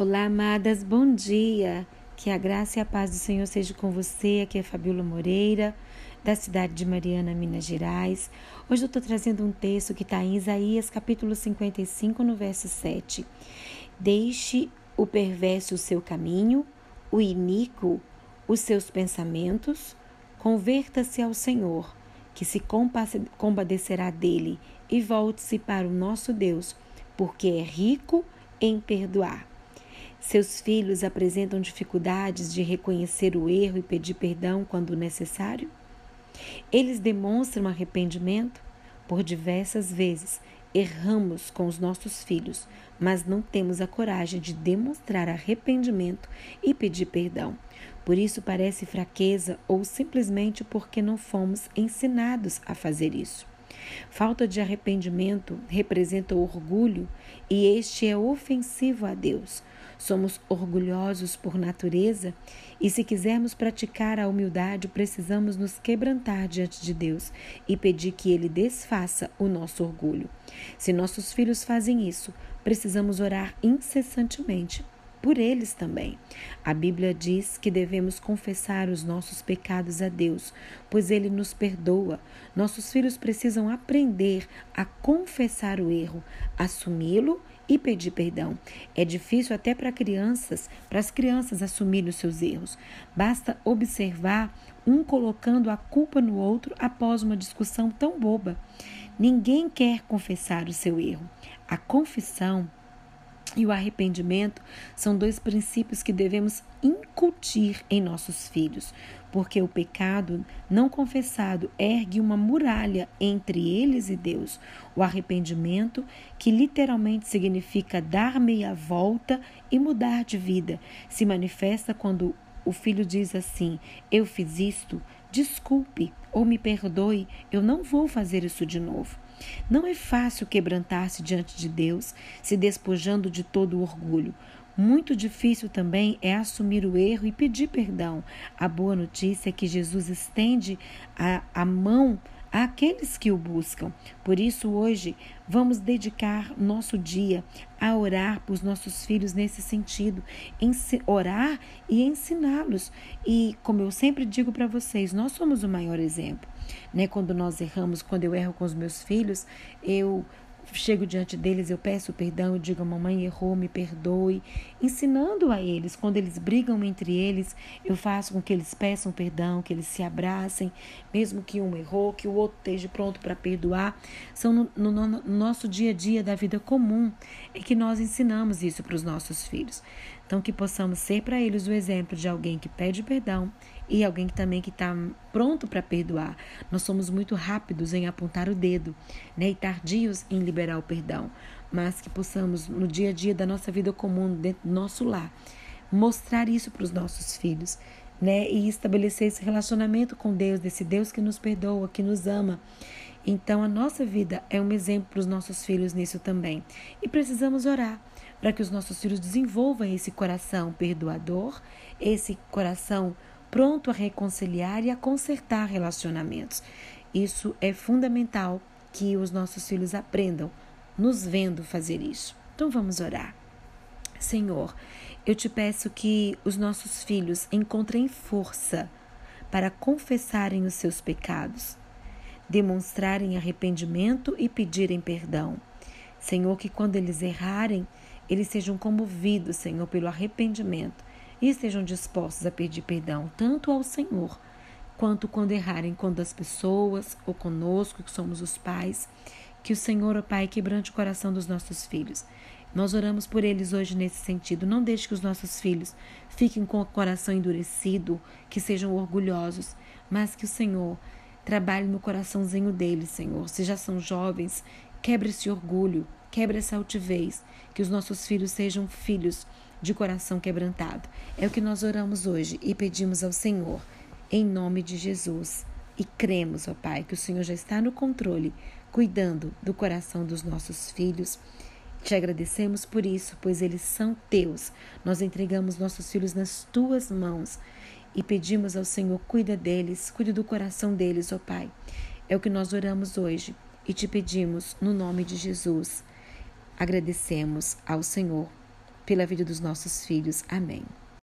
Olá, amadas, bom dia. Que a graça e a paz do Senhor seja com você. Aqui é Fabiola Moreira, da cidade de Mariana, Minas Gerais. Hoje eu estou trazendo um texto que está em Isaías, capítulo 55, no verso 7. Deixe o perverso o seu caminho, o iníquo os seus pensamentos, converta-se ao Senhor, que se compadecerá dele, e volte-se para o nosso Deus, porque é rico em perdoar. Seus filhos apresentam dificuldades de reconhecer o erro e pedir perdão quando necessário? Eles demonstram arrependimento? Por diversas vezes erramos com os nossos filhos, mas não temos a coragem de demonstrar arrependimento e pedir perdão. Por isso parece fraqueza ou simplesmente porque não fomos ensinados a fazer isso. Falta de arrependimento representa orgulho e este é ofensivo a Deus. Somos orgulhosos por natureza e, se quisermos praticar a humildade, precisamos nos quebrantar diante de Deus e pedir que Ele desfaça o nosso orgulho. Se nossos filhos fazem isso, precisamos orar incessantemente por eles também. A Bíblia diz que devemos confessar os nossos pecados a Deus, pois Ele nos perdoa. Nossos filhos precisam aprender a confessar o erro, assumi-lo e pedir perdão. É difícil até para crianças, para as crianças assumirem os seus erros. Basta observar um colocando a culpa no outro após uma discussão tão boba. Ninguém quer confessar o seu erro. A confissão e o arrependimento são dois princípios que devemos incutir em nossos filhos, porque o pecado não confessado ergue uma muralha entre eles e Deus. O arrependimento, que literalmente significa dar meia volta e mudar de vida, se manifesta quando o filho diz assim: Eu fiz isto, desculpe ou me perdoe, eu não vou fazer isso de novo. Não é fácil quebrantar-se diante de Deus, se despojando de todo o orgulho. Muito difícil também é assumir o erro e pedir perdão. A boa notícia é que Jesus estende a, a mão àqueles que o buscam. Por isso, hoje, vamos dedicar nosso dia a orar os nossos filhos nesse sentido, orar e ensiná-los. E, como eu sempre digo para vocês, nós somos o maior exemplo. Né? Quando nós erramos, quando eu erro com os meus filhos, eu chego diante deles, eu peço perdão, eu digo, mamãe errou, me perdoe, ensinando a eles, quando eles brigam entre eles, eu faço com que eles peçam perdão, que eles se abracem, mesmo que um errou, que o outro esteja pronto para perdoar. São no, no, no, nosso dia a dia da vida comum é que nós ensinamos isso para os nossos filhos. Então, que possamos ser para eles o exemplo de alguém que pede perdão e alguém que também que está pronto para perdoar. Nós somos muito rápidos em apontar o dedo, né, e tardios em liberar o perdão, mas que possamos no dia a dia da nossa vida comum, dentro do nosso lar, mostrar isso para os nossos filhos, né, e estabelecer esse relacionamento com Deus, desse Deus que nos perdoa, que nos ama. Então a nossa vida é um exemplo para os nossos filhos nisso também. E precisamos orar para que os nossos filhos desenvolvam esse coração perdoador, esse coração pronto a reconciliar e a consertar relacionamentos. Isso é fundamental que os nossos filhos aprendam, nos vendo fazer isso. Então vamos orar. Senhor, eu te peço que os nossos filhos encontrem força para confessarem os seus pecados, demonstrarem arrependimento e pedirem perdão. Senhor, que quando eles errarem, eles sejam comovidos, Senhor, pelo arrependimento e estejam dispostos a pedir perdão tanto ao Senhor quanto quando errarem com as pessoas ou conosco, que somos os pais. Que o Senhor, ó Pai, quebrante o coração dos nossos filhos. Nós oramos por eles hoje nesse sentido. Não deixe que os nossos filhos fiquem com o coração endurecido, que sejam orgulhosos, mas que o Senhor trabalhe no coraçãozinho deles, Senhor. Se já são jovens, quebre esse orgulho, quebre essa altivez, que os nossos filhos sejam filhos de coração quebrantado. É o que nós oramos hoje e pedimos ao Senhor, em nome de Jesus. E cremos, ó Pai, que o Senhor já está no controle, cuidando do coração dos nossos filhos. Te agradecemos por isso, pois eles são teus. Nós entregamos nossos filhos nas tuas mãos e pedimos ao Senhor, cuida deles, cuide do coração deles, ó Pai. É o que nós oramos hoje e te pedimos no nome de Jesus. Agradecemos ao Senhor pela vida dos nossos filhos. Amém.